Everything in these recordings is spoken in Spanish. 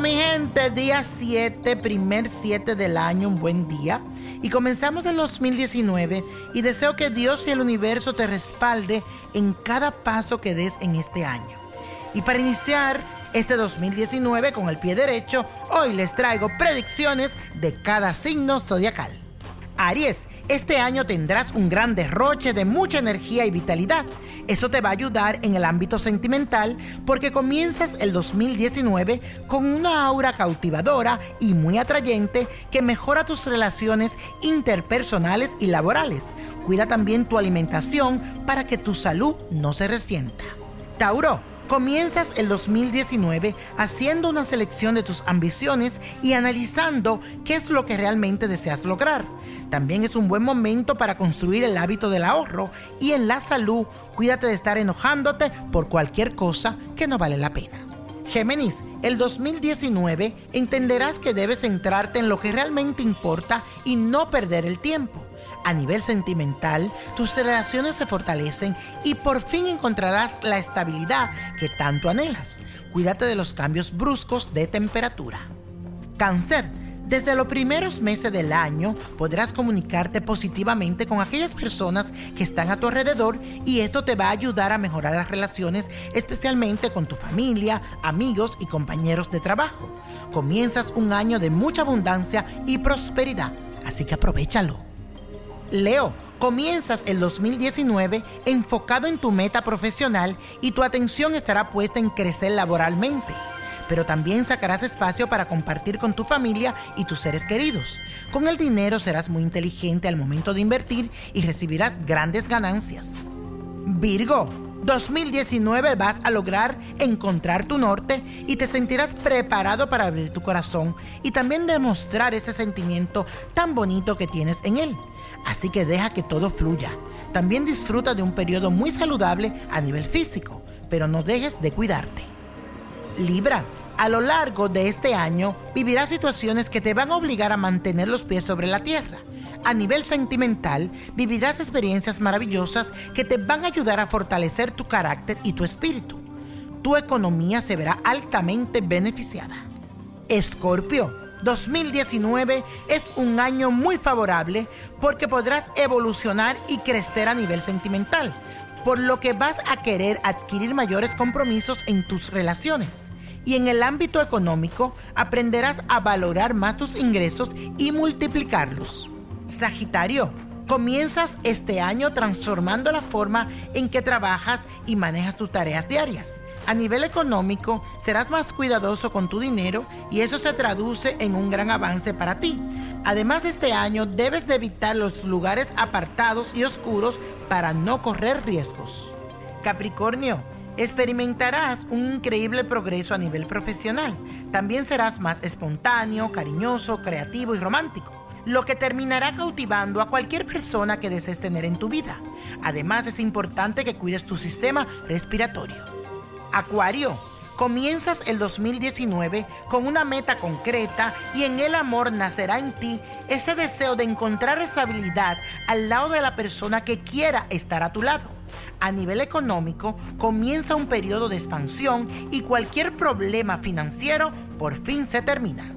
Mi gente, día 7, primer 7 del año, un buen día. Y comenzamos el 2019 y deseo que Dios y el universo te respalde en cada paso que des en este año. Y para iniciar este 2019 con el pie derecho, hoy les traigo predicciones de cada signo zodiacal. Aries, este año tendrás un gran derroche de mucha energía y vitalidad. Eso te va a ayudar en el ámbito sentimental porque comienzas el 2019 con una aura cautivadora y muy atrayente que mejora tus relaciones interpersonales y laborales. Cuida también tu alimentación para que tu salud no se resienta. Tauro, Comienzas el 2019 haciendo una selección de tus ambiciones y analizando qué es lo que realmente deseas lograr. También es un buen momento para construir el hábito del ahorro y en la salud, cuídate de estar enojándote por cualquier cosa que no vale la pena. Géminis, el 2019 entenderás que debes centrarte en lo que realmente importa y no perder el tiempo. A nivel sentimental, tus relaciones se fortalecen y por fin encontrarás la estabilidad que tanto anhelas. Cuídate de los cambios bruscos de temperatura. Cáncer. Desde los primeros meses del año podrás comunicarte positivamente con aquellas personas que están a tu alrededor y esto te va a ayudar a mejorar las relaciones, especialmente con tu familia, amigos y compañeros de trabajo. Comienzas un año de mucha abundancia y prosperidad, así que aprovechalo. Leo, comienzas el 2019 enfocado en tu meta profesional y tu atención estará puesta en crecer laboralmente. Pero también sacarás espacio para compartir con tu familia y tus seres queridos. Con el dinero serás muy inteligente al momento de invertir y recibirás grandes ganancias. Virgo, 2019 vas a lograr encontrar tu norte y te sentirás preparado para abrir tu corazón y también demostrar ese sentimiento tan bonito que tienes en él. Así que deja que todo fluya. También disfruta de un periodo muy saludable a nivel físico, pero no dejes de cuidarte. Libra, a lo largo de este año vivirás situaciones que te van a obligar a mantener los pies sobre la tierra. A nivel sentimental, vivirás experiencias maravillosas que te van a ayudar a fortalecer tu carácter y tu espíritu. Tu economía se verá altamente beneficiada. Escorpio, 2019 es un año muy favorable porque podrás evolucionar y crecer a nivel sentimental, por lo que vas a querer adquirir mayores compromisos en tus relaciones. Y en el ámbito económico aprenderás a valorar más tus ingresos y multiplicarlos. Sagitario, comienzas este año transformando la forma en que trabajas y manejas tus tareas diarias. A nivel económico, serás más cuidadoso con tu dinero y eso se traduce en un gran avance para ti. Además, este año debes de evitar los lugares apartados y oscuros para no correr riesgos. Capricornio, experimentarás un increíble progreso a nivel profesional. También serás más espontáneo, cariñoso, creativo y romántico, lo que terminará cautivando a cualquier persona que desees tener en tu vida. Además es importante que cuides tu sistema respiratorio. Acuario, comienzas el 2019 con una meta concreta y en el amor nacerá en ti ese deseo de encontrar estabilidad al lado de la persona que quiera estar a tu lado. A nivel económico, comienza un periodo de expansión y cualquier problema financiero por fin se termina.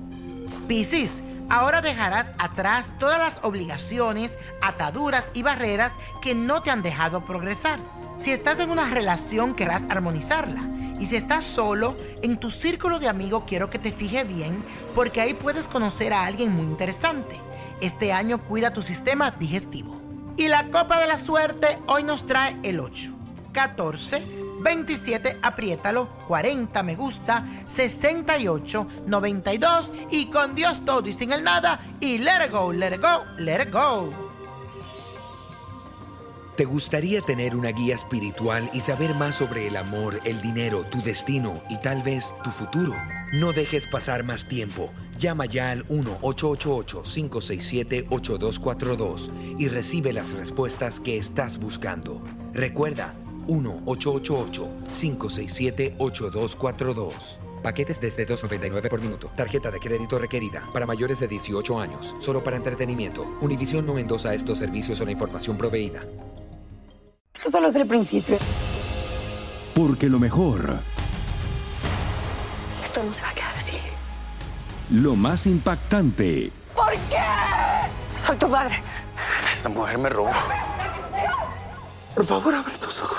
Piscis, ahora dejarás atrás todas las obligaciones, ataduras y barreras que no te han dejado progresar. Si estás en una relación, querrás armonizarla. Y si estás solo, en tu círculo de amigos quiero que te fije bien porque ahí puedes conocer a alguien muy interesante. Este año cuida tu sistema digestivo. Y la copa de la suerte hoy nos trae el 8, 14, 27, apriétalo, 40, me gusta, 68, 92 y con Dios todo y sin el nada y let it go, let it go, let it go. ¿Te gustaría tener una guía espiritual y saber más sobre el amor, el dinero, tu destino y tal vez tu futuro? No dejes pasar más tiempo. Llama ya al 1-888-567-8242 y recibe las respuestas que estás buscando. Recuerda, 1-888-567-8242. Paquetes desde 2.99 por minuto. Tarjeta de crédito requerida para mayores de 18 años. Solo para entretenimiento. Univision no endosa estos servicios o la información proveída. Esto solo es el principio. Porque lo mejor, Esto no se va a quedar así. lo más impactante, ¿Por qué? Soy tu madre. Esta mujer me robó. Por favor, abre tus ojos.